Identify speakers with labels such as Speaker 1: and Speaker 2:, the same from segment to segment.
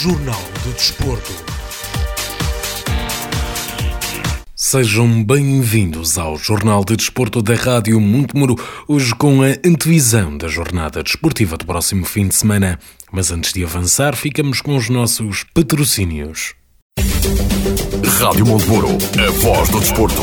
Speaker 1: Jornal do Desporto. Sejam bem-vindos ao Jornal de Desporto da Rádio Montemuro, hoje com a antevisão da jornada desportiva do próximo fim de semana. Mas antes de avançar, ficamos com os nossos patrocínios.
Speaker 2: Rádio Montemuro, a voz do desporto.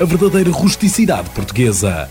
Speaker 1: a verdadeira rusticidade portuguesa.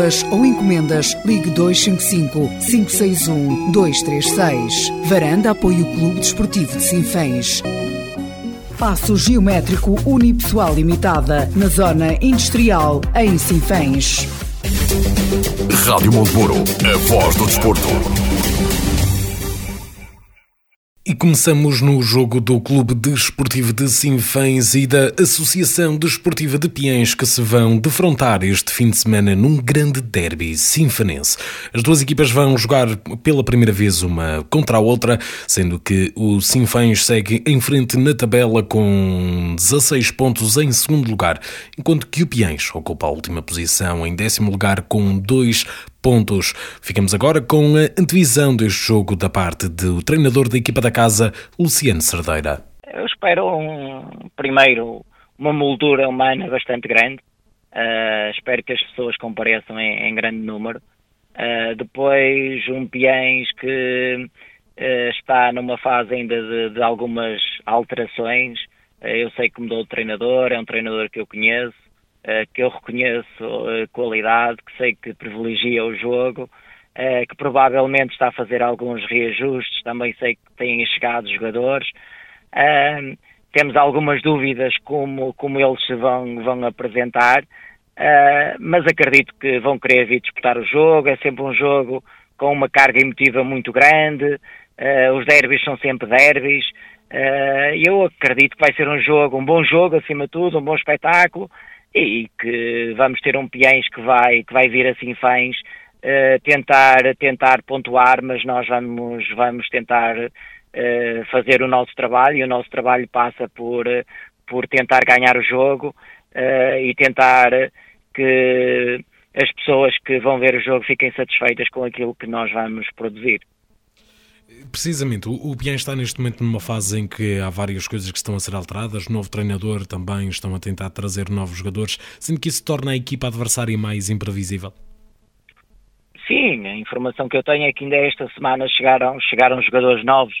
Speaker 3: ou encomendas, ligue 255 561 236. Varanda apoia o Clube Desportivo de Sinfãs. Passo Geométrico Unipessoal Limitada, na Zona Industrial, em Sinfãs.
Speaker 2: Rádio Montemuro, a voz do desporto.
Speaker 1: Começamos no jogo do Clube Desportivo de Sinfãs e da Associação Desportiva de Piens que se vão defrontar este fim de semana num grande derby sinfanense. As duas equipas vão jogar pela primeira vez uma contra a outra, sendo que o Sinfãs segue em frente na tabela com 16 pontos em segundo lugar, enquanto que o Piens ocupa a última posição em décimo lugar com 2 pontos. Ficamos agora com a antevisão deste jogo da parte do treinador da equipa da casa, Luciano Cerdeira.
Speaker 4: Eu espero um, primeiro uma moldura humana bastante grande. Uh, espero que as pessoas compareçam em, em grande número. Uh, depois um Piens que uh, está numa fase ainda de, de algumas alterações. eu sei que mudou de treinador, é um treinador que eu conheço. Uh, que eu reconheço uh, qualidade, que sei que privilegia o jogo, uh, que provavelmente está a fazer alguns reajustes, também sei que têm chegado jogadores. temos algumas dúvidas como, como eles se vão, vão apresentar, mas acredito que vão querer vir disputar o jogo, é sempre um jogo com uma carga emotiva muito grande, os derbys são sempre derbys, eu acredito que vai ser um jogo, um bom jogo acima de tudo, um bom espetáculo, e que vamos ter um Piens que vai, que vai vir assim fãs uh, tentar, tentar pontuar, mas nós vamos, vamos tentar uh, fazer o nosso trabalho e o nosso trabalho passa por, por tentar ganhar o jogo e tentar que as pessoas que vão ver o jogo fiquem satisfeitas com aquilo que nós vamos produzir.
Speaker 1: Precisamente, o Bien está neste momento numa fase em que há várias coisas que estão a ser alteradas, novo treinador também estão a tentar trazer novos jogadores, sendo que isso torna a equipa adversária mais imprevisível.
Speaker 4: Sim, a informação que eu tenho é que ainda esta semana chegaram, chegaram jogadores novos,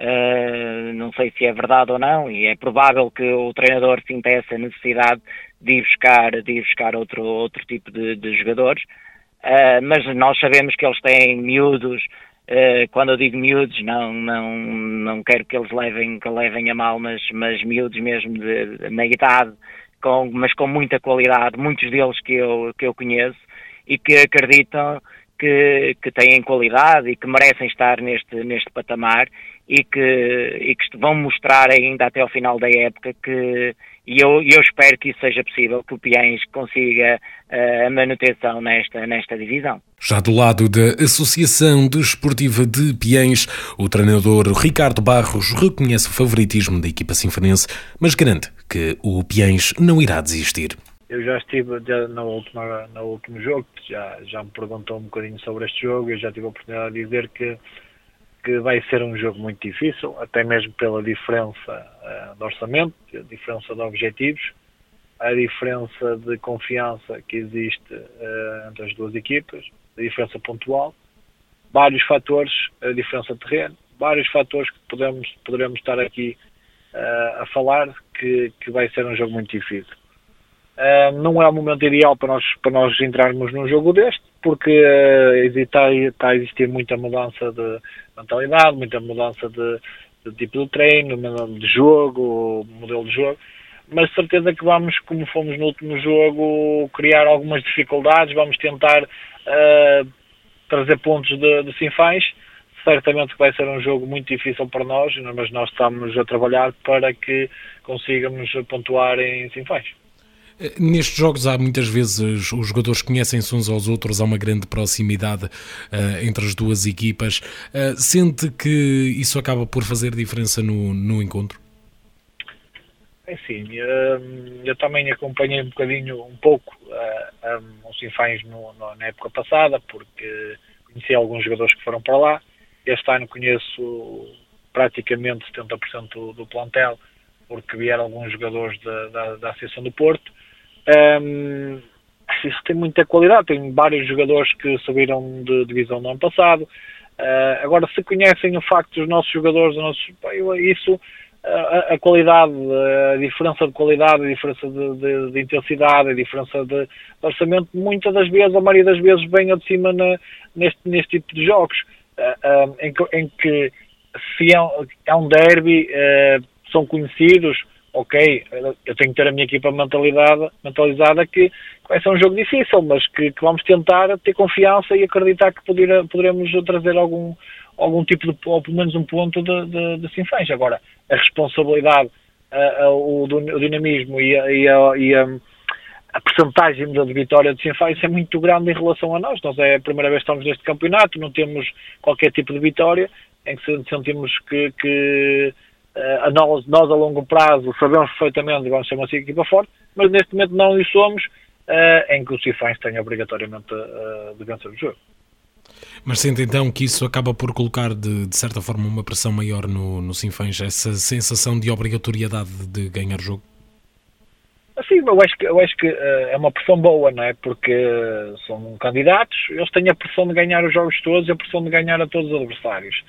Speaker 4: uh, não sei se é verdade ou não, e é provável que o treinador sinta essa necessidade de ir buscar, de ir buscar outro, outro tipo de, de jogadores, uh, mas nós sabemos que eles têm miúdos, Uh, quando eu digo miúdos, não, não, não quero que eles levem, que levem a mal, mas, mas miúdos mesmo de, de, na idade, com, mas com muita qualidade, muitos deles que eu, que eu conheço, e que acreditam que, que têm qualidade e que merecem estar neste, neste patamar e que, e que vão mostrar ainda até ao final da época que, e eu, eu espero que isso seja possível, que o Piens consiga uh, a manutenção nesta, nesta divisão.
Speaker 1: Já do lado da Associação Desportiva de Piens, o treinador Ricardo Barros reconhece o favoritismo da equipa sinfonense, mas garante que o Piens não irá desistir.
Speaker 5: Eu já estive já na última, no último jogo, já, já me perguntou um bocadinho sobre este jogo, eu já tive a oportunidade de dizer que que vai ser um jogo muito difícil, até mesmo pela diferença de orçamento, a diferença de objetivos, a diferença de confiança que existe uh, entre as duas equipas, a diferença pontual, vários fatores, a diferença de terreno, vários fatores que podemos, poderemos estar aqui uh, a falar que, que vai ser um jogo muito difícil. Uh, não é o momento ideal para nós, para nós entrarmos num jogo deste, porque está, está a existir muita mudança de mentalidade, muita mudança de tipo de treino, de jogo, modelo de jogo, mas certeza que vamos, como fomos no último jogo, criar algumas dificuldades, vamos tentar uh, trazer pontos de, de Sinfãs, certamente que vai ser um jogo muito difícil para nós, mas nós estamos a trabalhar para que consigamos pontuar em Sinfãs.
Speaker 1: Eh, nestes jogos há muitas vezes os jogadores conhecem-se uns aos outros, há uma grande proximidade uh, entre as duas equipas. Uh, sente que isso acaba por fazer diferença no, no encontro?
Speaker 5: É sim, eu, também acompanhei um bocadinho, um pouco, uh, um, os Sinfãs na época passada, porque conheci alguns jogadores que foram para lá. Este ano conheço praticamente 70% do, do plantel, porque vieram alguns jogadores da, da, da Associação do Porto um, isso tem muita qualidade, tem vários jogadores que subiram de divisão no ano passado. Uh, agora, se conhecem o facto dos nossos jogadores, nossos, isso, a, a, qualidade, a diferença de qualidade, a diferença de, de, de intensidade, a diferença de, orçamento, muitas das vezes, a maioria das vezes, vem de cima na, neste, neste tipo de jogos, uh, uh, em, que, em, que, se é, é um derby, são conhecidos, ok, eu tenho que ter a minha equipa mentalidade, mentalizada que vai ser um jogo difícil, mas que, que vamos tentar ter confiança e acreditar que poder, poderemos trazer algum, algum tipo de, ou pelo menos um ponto de, de, de Sinfãs. Agora, a responsabilidade, a, a, o, o, dinamismo e a, e a, e a percentagem de vitória de Sinfãs é muito grande em relação a nós. Nós é a primeira vez que estamos neste campeonato, não temos qualquer tipo de vitória, em que sentimos que, que a nós, nós a longo prazo sabemos perfeitamente que vamos ser uma equipa forte, mas neste momento não o somos, uh, em que os Cifães têm obrigatoriamente uh, de vencer o jogo.
Speaker 1: Mas sente então que isso acaba por colocar de, de certa forma uma pressão maior no, no Sinfãs, essa sensação de obrigatoriedade de ganhar o jogo?
Speaker 5: Sim, eu acho que, eu acho que é uma pressão boa, não é? Porque são candidatos, eles têm a pressão de ganhar os jogos todos e a pressão de ganhar a todos os adversários.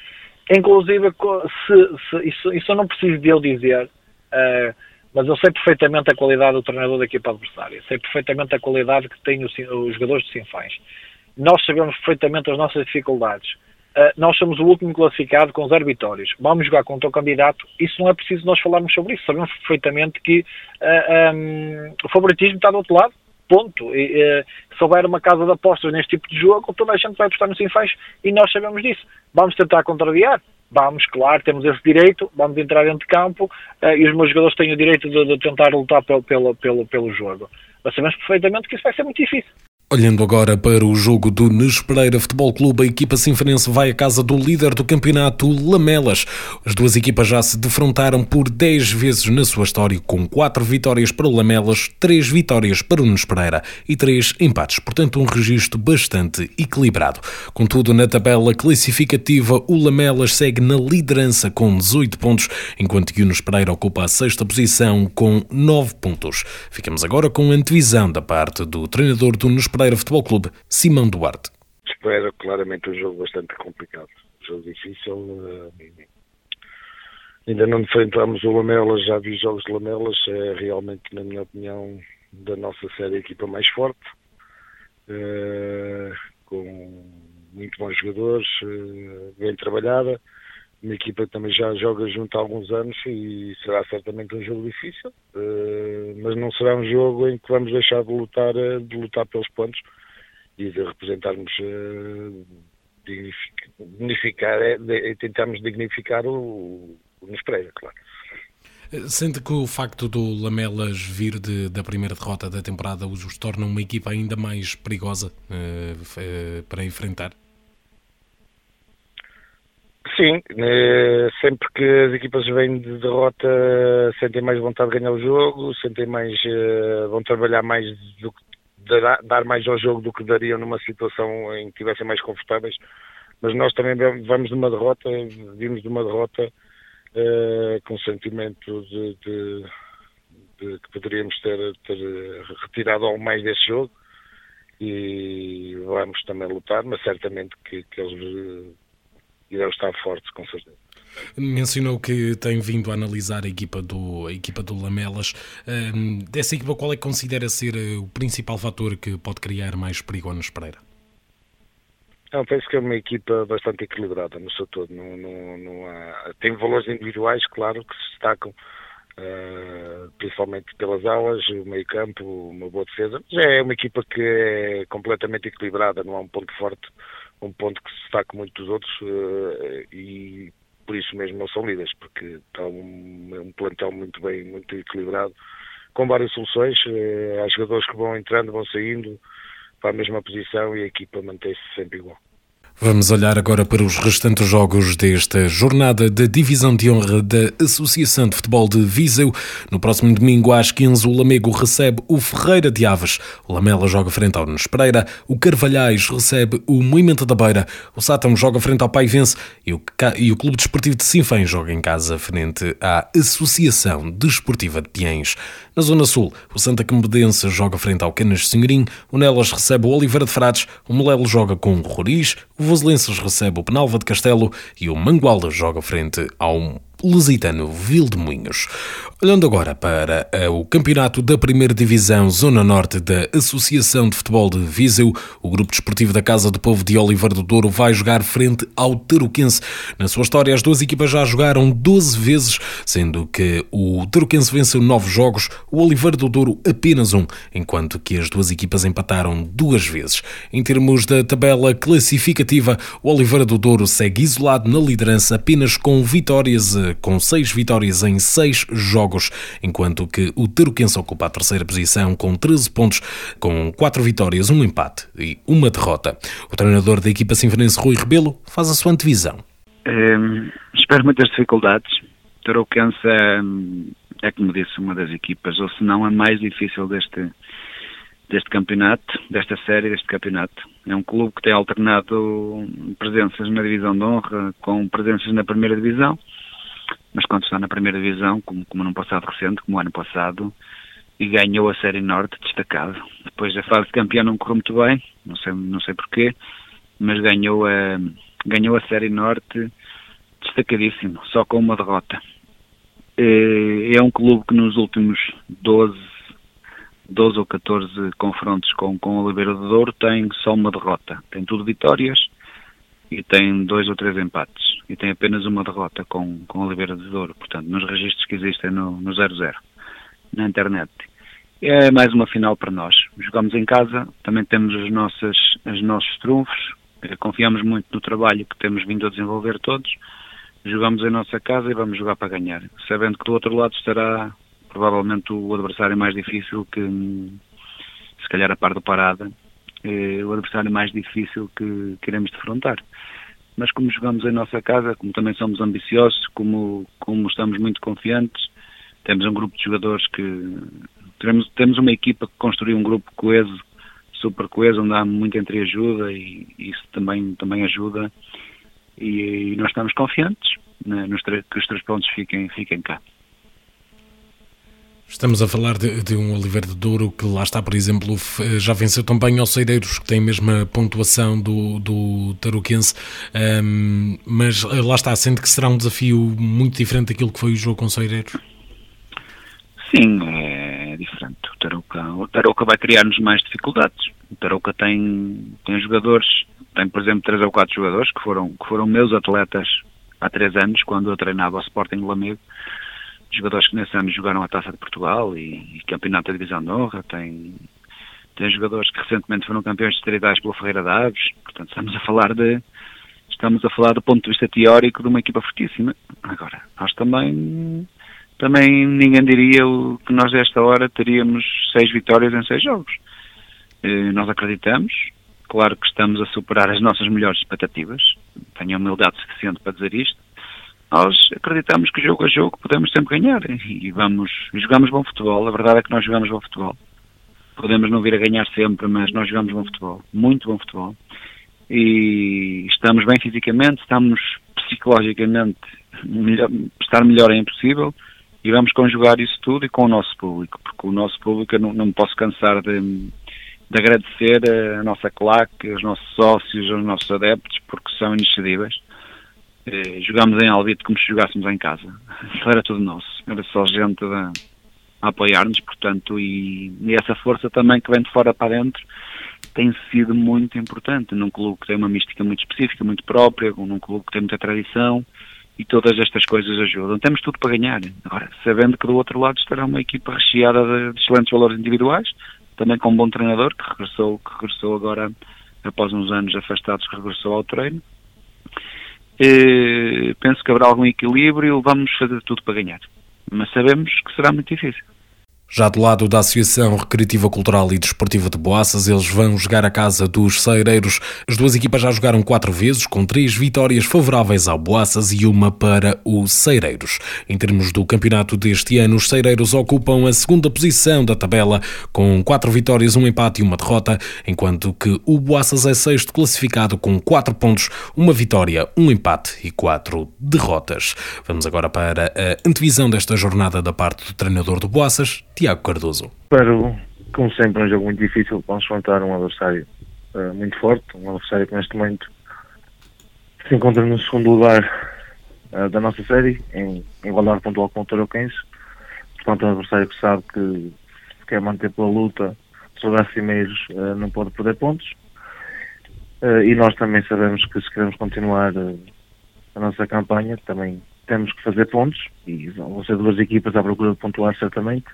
Speaker 5: Inclusive, se, se, isso, isso eu não preciso de eu dizer, uh, mas eu sei perfeitamente a qualidade do treinador da equipa adversária, sei perfeitamente a qualidade que têm os, os jogadores de Sinfãs. Nós sabemos perfeitamente as nossas dificuldades. Uh, nós somos o último classificado com zero vitórias. Vamos jogar contra o candidato. Isso não é preciso nós falarmos sobre isso. Sabemos perfeitamente que uh, ah, um, o favoritismo está do outro lado ponto. E, se houver uma casa de apostas neste tipo de jogo, toda a gente vai apostar no Sinfãs e nós sabemos disso. Vamos tentar contrariar? Vamos, claro, temos esse direito, vamos entrar dentro de campo uh, e os meus jogadores têm o direito de, de tentar lutar pelo, pelo, pelo, pelo jogo. Mas sabemos perfeitamente que isso vai ser muito difícil.
Speaker 1: Olhando agora para o jogo do Nes Pereira Futebol Clube, a equipa sinfonense vai à casa do líder do campeonato, Lamelas. As duas equipas já se defrontaram por 10 vezes na sua história, com 4 vitórias para o Lamelas, 3 vitórias para o Nes Pereira e 3 empates. Portanto, um registro bastante equilibrado. Contudo, na tabela classificativa, o Lamelas segue na liderança com 18 pontos, enquanto que o Nes Pereira ocupa a sexta posição com 9 pontos. Ficamos agora com a antevisão da parte do treinador do Nes Pereira Futebol Clube, Simão Duarte.
Speaker 6: Espero claramente um jogo bastante complicado, um jogo difícil. Uh, ainda não enfrentamos o Lamelas, já vi jogos de Lamelas, é realmente, na minha opinião, da nossa série a equipa mais forte, uh, com muito bons jogadores, uh, bem trabalhada. Uma equipa que também já joga junto há alguns anos e será certamente um jogo difícil, uh, mas não será um jogo em que vamos deixar de lutar, eh, de lutar pelos pontos e de representarmos, uh, dignificar, de, tentarmos dignificar o, o prega, claro.
Speaker 1: Sente que o facto do Lamelas vir de, da primeira derrota da temporada os torna uma equipa ainda mais perigosa para enfrentar?
Speaker 6: Sim, sempre que as equipas vêm de derrota sentem mais vontade de ganhar o jogo, sentem mais, vão trabalhar mais do que dar, mais ao jogo do que dariam numa situação em que estivessem mais confortáveis. Mas nós também vamos de uma derrota, vimos de uma derrota uh, com sentimento de, de, de, que poderíamos ter, ter retirado algo mais desse jogo e vamos também lutar, mas certamente que, que eles irão estar fortes, com certeza.
Speaker 1: Mencionou que tem vindo a analisar a equipa do, a equipa do Lamelas. Um, dessa equipa, qual é que considera ser eh, o principal fator que pode criar mais perigo ao Pereira?
Speaker 6: Não, penso que é uma equipa bastante equilibrada no seu todo. Não, não, não há... Tem valores individuais, claro, que se destacam, uh, principalmente pelas aulas, o meio campo, uma boa defesa. Mas é uma equipa que é completamente equilibrada, não há um ponto forte, um ponto que se destaca muito dos outros uh, e por isso mesmo não são líderes, porque está um, um plantel muito bem, muito equilibrado, com várias soluções. Eh, há jogadores que vão entrando, vão saindo para a mesma posição e a equipa mantém-se sempre igual.
Speaker 1: Vamos olhar agora para os restantes jogos desta jornada da Divisão de Honra da Associação de Futebol de Viseu. No próximo domingo, às 15, o Lamego recebe o Ferreira de Aves. O Lamela joga frente ao Nunes Pereira. O Carvalhais recebe o Moimento da Beira. O Sátão joga frente ao Paivense. E o, e o Clube Desportivo de Sinfém joga em casa frente à Associação Desportiva de Piens. Na Zona Sul, o Santa Cambedense joga frente ao Canas Senhorim. O Nelas recebe o Oliveira de Frades. O Melelo joga com o Roriz. O Voselenses recebe o Penalva de Castelo e o Mangualda joga frente ao lusitano Vildemunhos. Olhando agora para uh, o campeonato da Primeira Divisão Zona Norte da Associação de Futebol de Viseu, o grupo desportivo da Casa do Povo de Oliver do Douro vai jogar frente ao Taruquense. Na sua história, as duas equipas já jogaram 12 vezes, sendo que o Taruquense venceu 9 jogos, o Oliver do Douro apenas um, enquanto que as duas equipas empataram duas vezes. Em termos da tabela classificativa, o Oliveira do Douro segue isolado na liderança apenas com vitórias, eh, com 6 vitórias em 6 jogos enquanto que o Tarouquense ocupa a terceira posição com 13 pontos, com 4 vitórias, um empate e uma derrota. O treinador da equipa sinfonense, Rui Rebelo, faz a sua antevisão.
Speaker 7: É, espero muitas dificuldades. Tarouquense é, é, como disse, uma das equipas, ou se não a mais difícil deste, deste campeonato, desta série, deste campeonato. É um clube que tem alternado presenças na divisão de honra com presenças na primeira divisão mas quando está na primeira divisão, como, como no passado recente, como ano passado, e ganhou a Série Norte destacado. Depois a fase de campeão não correu muito bem, não sei, não sei porquê, mas ganhou a, ganhou a Série Norte destacadíssimo, só com uma derrota. É um clube que nos últimos 12, 12 ou 14 confrontos com, com o Oliveira do Douro tem só uma derrota. Tem tudo vitórias e tem dois ou três empates. E tem apenas uma derrota com, com Oliveira de Douro, portanto, nos registros que existem no, no 00, na internet. É mais uma final para nós. Jogamos em casa, também temos os nossos, os nossos trunfos, eh, confiamos muito no trabalho que temos vindo a desenvolver todos, jogamos em nossa casa e vamos jogar para ganhar, sabendo que do outro lado estará provavelmente o adversário mais difícil que, se calhar a par do Parada, é o adversário mais difícil que queremos defrontar mas como jogamos em nossa casa, como também somos ambiciosos, como, como estamos muito confiantes, temos um grupo de jogadores que temos, temos uma equipa que construiu um grupo coeso, super coeso, onde há muito entre ajuda e isso também, também ajuda e, e nós estamos confiantes né, nos que os três pontos fiquem, fiquem cá.
Speaker 1: Estamos a falar de, de, um Oliveira de Douro que lá está, por exemplo, já venceu também aos Ceideiros, que tem a mesma pontuação do, do Tarouquense, um, mas eh, lá está, sendo que será um desafio muito diferente daquilo que foi o jogo com o Ceideiros?
Speaker 7: Sim, é diferente. O Tarouca, o Tarouca vai criar-nos mais dificuldades. O Tarouca tem, tem jogadores, tem por exemplo três ou quatro jogadores que foram, que foram meus atletas há três anos, quando eu treinava o Sporting Lamego, jogadores que nesse ano jogaram a Taça de Portugal e, e Campeonato da Divisão de Honra, tem, tem jogadores que recentemente foram campeões distritais pelo Ferreira de Aves, portanto estamos a falar de estamos a falar do ponto de vista teórico de uma equipa fortíssima. Agora, nós também também ninguém diria que nós desta hora teríamos seis vitórias em seis jogos. Eh, nós acreditamos, claro que estamos a superar as nossas melhores expectativas, tenho a humildade suficiente para dizer isto. Nós acreditamos que jogo a jogo podemos sempre ganhar e vamos e jogamos bom futebol. A verdade é que nós jogamos bom futebol. Podemos não vir a ganhar sempre, mas nós jogamos bom futebol, muito bom futebol. E estamos bem fisicamente, estamos psicologicamente, melhor, estar melhor é impossível e vamos conjugar isso tudo e com o nosso público, porque o nosso público, eu não, não me posso cansar de, de agradecer a nossa claque, os nossos sócios, os nossos adeptos, porque são inexcedíveis. Eh, jogámos em Alvite como se jogássemos em casa. Era tudo nosso. Era só gente a, a apoiar-nos, portanto, e, e, essa força também que vem de fora para dentro tem sido muito importante num clube que tem uma mística muito específica, muito própria, num clube que tem muita tradição e todas estas coisas ajudam. Temos tudo para ganhar. Agora, sabendo que do outro lado estará uma equipa recheada de, de excelentes valores individuais, também com um bom treinador que regressou, que regressou agora após uns anos afastados, regressou ao treino. E, penso que haverá algum equilíbrio vamos fazer tudo para ganhar. Mas sabemos que será muito difícil.
Speaker 1: Já do lado da Associação Recreativa Cultural e Desportiva de Boaças, eles vão jogar a casa dos Seireiros. As duas equipas já jogaram quatro vezes, com três vitórias favoráveis ao Boaças e uma para os Seireiros. Em termos do campeonato deste ano, os Seireiros ocupam a segunda posição da tabela, com quatro vitórias, um empate e uma derrota, enquanto que o Boaças é sexto classificado com quatro pontos, uma vitória, um empate e quatro derrotas. Vamos agora para a antevisão desta jornada da parte do treinador do Boaças, Tiago Cardoso.
Speaker 8: Espero, como sempre, um jogo muito difícil. Vamos enfrentar um adversário uh, muito forte, um adversário que neste momento se encontra no segundo lugar uh, da nossa série, em igualdade pontual com o Toroquense. Portanto, é um adversário que sabe que quer manter pela luta sobre cimeiros uh, não pode perder pontos. e nós também sabemos que se queremos continuar a nossa campanha, também temos que fazer pontos e vão ser duas equipas à procura de pontuar certamente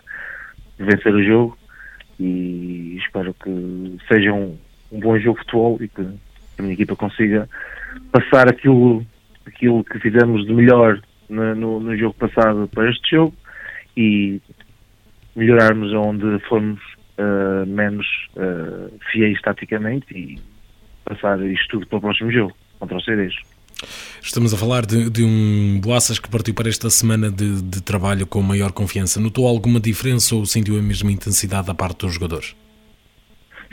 Speaker 8: vencer o jogo e espero que seja um, um bom jogo de futebol e que a minha equipa consiga passar aquilo, aquilo que fizemos de melhor no, no, no jogo passado para este jogo e melhorarmos onde formos uh, menos uh, fiéis taticamente e passar isto tudo para o próximo jogo contra o Cerejo.
Speaker 1: Estamos a falar de, de um Boaças que partiu para esta semana de, de, trabalho com maior confiança. Notou alguma diferença ou sentiu a mesma intensidade da parte dos jogadores?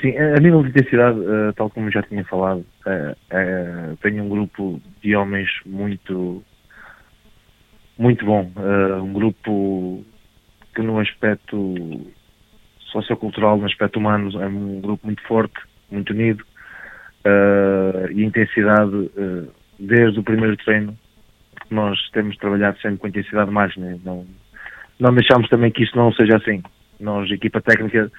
Speaker 8: Sim, a nível de intensidade, uh, tal como já tinha falado, uh, uh, tenho um grupo de homens muito, muito bom. um grupo que no aspecto sociocultural, no aspecto humano, é um grupo muito forte, muito unido. e intensidade desde o primeiro treino, nós temos trabalhado sempre com intensidade máxima. Não, não deixamos também que isso não seja assim. Nós, equipa técnica,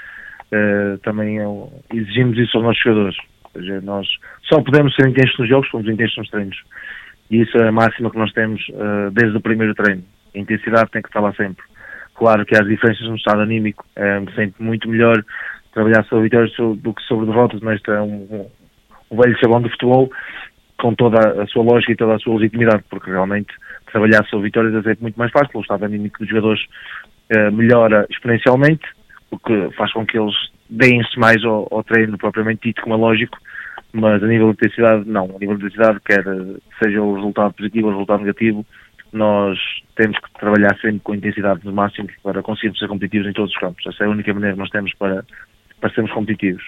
Speaker 8: uh, também é exigimos isso aos nossos jogadores. Ou seja, nós só podemos ser intensos nos jogos, fomos intensos nos treinos. E isso é a máxima que nós temos uh, desde o primeiro treino. A intensidade tem que estar lá sempre. Claro que há as diferenças no estado anímico, é sempre muito melhor trabalhar sobre vitórias do que sobre derrotas, mas é um, um, um velho sabão do futebol com toda a sua lógica e toda a sua legitimidade, porque realmente trabalhar sobre vitórias é sempre muito mais fácil, o estado anímico dos jogadores uh, melhora exponencialmente, o que faz com que eles deem-se mais ao, ao, treino propriamente dito, como é lógico, mas a nível de intensidade, não. A nível de intensidade, quer seja o resultado positivo ou o resultado negativo, nós temos que trabalhar sempre com intensidade no máximo para conseguirmos ser competitivos em todos os campos. Essa é a única maneira que nós temos para, para sermos competitivos.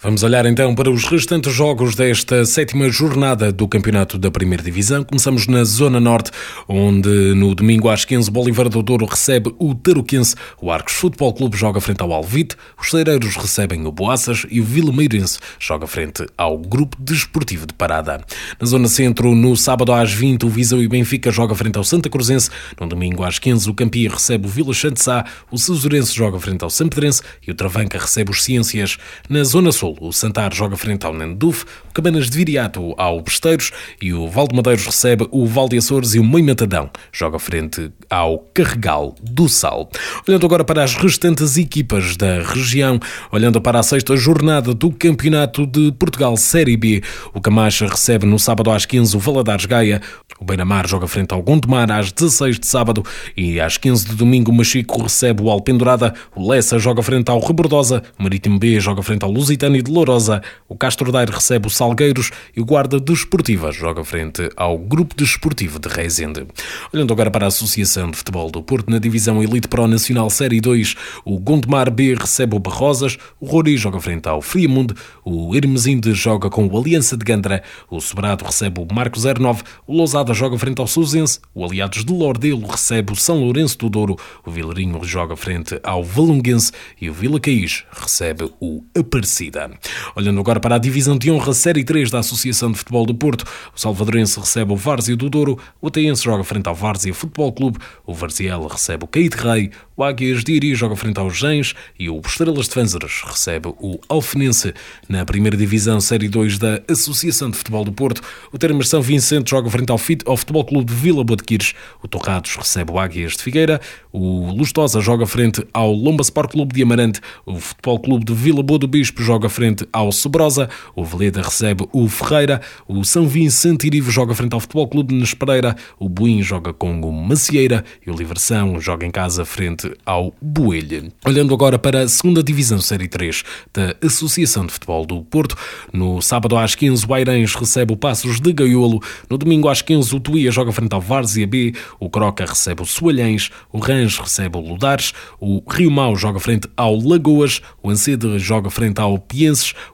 Speaker 1: Vamos olhar então para os restantes jogos desta sétima jornada do Campeonato da Primeira Divisão. Começamos na Zona Norte, onde no domingo às 15 Bolívar do Douro recebe o Taruquense, o Arcos Futebol Clube joga frente ao Alvite, os Cereiros recebem o Boaças e o Vilameirense joga frente ao Grupo Desportivo de Parada. Na Zona Centro, no sábado às 20, o Viseu e Benfica joga frente ao Santa Cruzense, no domingo às 15 o Campia recebe o Vila Chantessá, o Cesurense joga frente ao Sampedrense e o Travanca recebe os Ciências. Na Zona Sul, Sul, o Santar joga frente ao Nanduf, o Cabanas de Viriato ao Besteiros e o Valde Madeiros recebe o Valde Açores e o Moimatadão joga frente ao Carregal do Sal. Olhando agora para as restantes equipas da região, olhando para a sexta jornada do Campeonato de Portugal Série B, o Camacha recebe no sábado às 15 o Valadares Gaia, o Beira-Mar joga frente ao Gondomar às 16 de sábado e às 15 de domingo o Machico recebe o Alpendurada, o Lessa joga frente ao Rebordosa, o Marítimo B joga frente ao Lusitano e de Lourosa, o Castro Daire recebe o Salgueiros e o Guarda Desportiva joga frente ao Grupo Desportivo de Reisende. Olhando agora para a Associação de Futebol do Porto na divisão Elite Pro Nacional Série 2, o Gondomar B recebe o Barrosas, o Rori joga frente ao Friamundo, o Hermesinde joga com o Aliança de Gandra, o Sobrado recebe o Marco 09, o Lousada joga frente ao Sousense, o Aliados de Lordelo recebe o São Lourenço do Douro, o Vilarinho joga frente ao Valonguense e o Vila Caís recebe o Aparecida. Olhando agora para a divisão de honra Série 3 da Associação de Futebol do Porto, o Salvadorense recebe o Várzea do Douro, o Ateense joga frente ao Várzea Futebol Clube, o Varziel recebe o Caíde Rei, o Águias de Iri joga frente aos Gens e o Estrelas de Fanzeres recebe o Alfenense. Na primeira divisão Série 2 da Associação de Futebol do Porto, o Termas São Vicente joga frente ao, Fit, ao Futebol Clube de Vila Boa de Quires, o Torrados recebe o Águias de Figueira, o Lustosa joga frente ao Lomba Sport Clube de Amarante, o Futebol Clube de Vila Boa do Bispo joga frente ao Sobrosa, o Veleda recebe o Ferreira, o São Vicente Irivo joga frente ao Futebol Clube de Nespereira, o Buim joga com o Macieira. E o Liversão joga em casa frente ao Boelho. Olhando agora para a segunda divisão Série 3 da Associação de Futebol do Porto, no sábado às 15 o Airães recebe o Passos de Gaiolo, no domingo às 15 o Tuía joga frente ao Várzea B, o Croca recebe o Soalhães, o Rãs recebe o Ludares, o Rio Mau joga frente ao Lagoas, o Ancede joga frente ao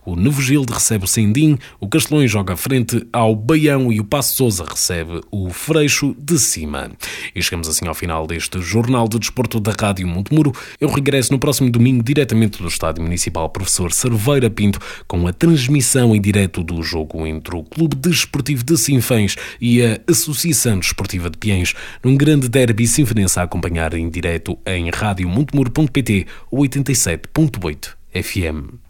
Speaker 1: O Novo Gilde recebe o Sendim, o Castelões joga frente ao Baião e o Passo Sousa recebe o Freixo de Cima. E chegamos assim ao final deste Jornal de Desporto da Rádio Montemuro. Eu regresso no próximo domingo diretamente do Estádio Municipal Professor Cerveira Pinto com a transmissão em direto do jogo entre o Clube Desportivo de Sinfãs e a Associação Desportiva de Piens, num grande derby sinfonense a acompanhar em direto em radiomontemuro.pt 87.8 FM.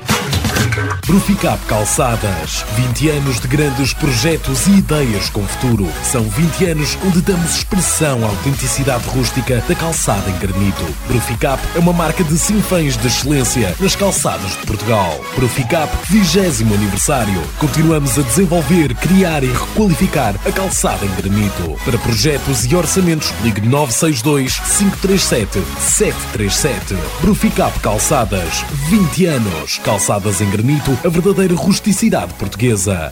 Speaker 1: Bruficap Calçadas. 20 anos de grandes projetos e ideias com futuro. São 20 anos onde damos expressão à autenticidade rústica da calçada em granito. Bruficap é uma marca de sinfãs de excelência nas calçadas de Portugal. Bruficap 20 aniversário. Continuamos a desenvolver, criar e requalificar a calçada em granito. Para projetos e orçamentos, ligue 962 537 737. Bruficap Calçadas. 20 anos. Calçadas em granito, a verdadeira rusticidade portuguesa.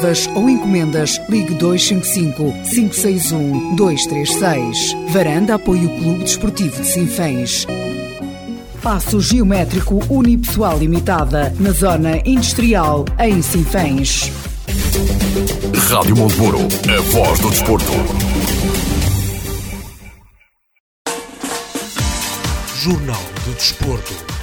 Speaker 3: reservas ou encomendas, ligue 255 561 236. Varanda apoia o Clube Desportivo de Sinfãs. Passo Geométrico Unipessoal Limitada, na Zona Industrial, em Sinfãs.
Speaker 2: Rádio Montemuro, a voz do desporto.
Speaker 1: Jornal do Desporto.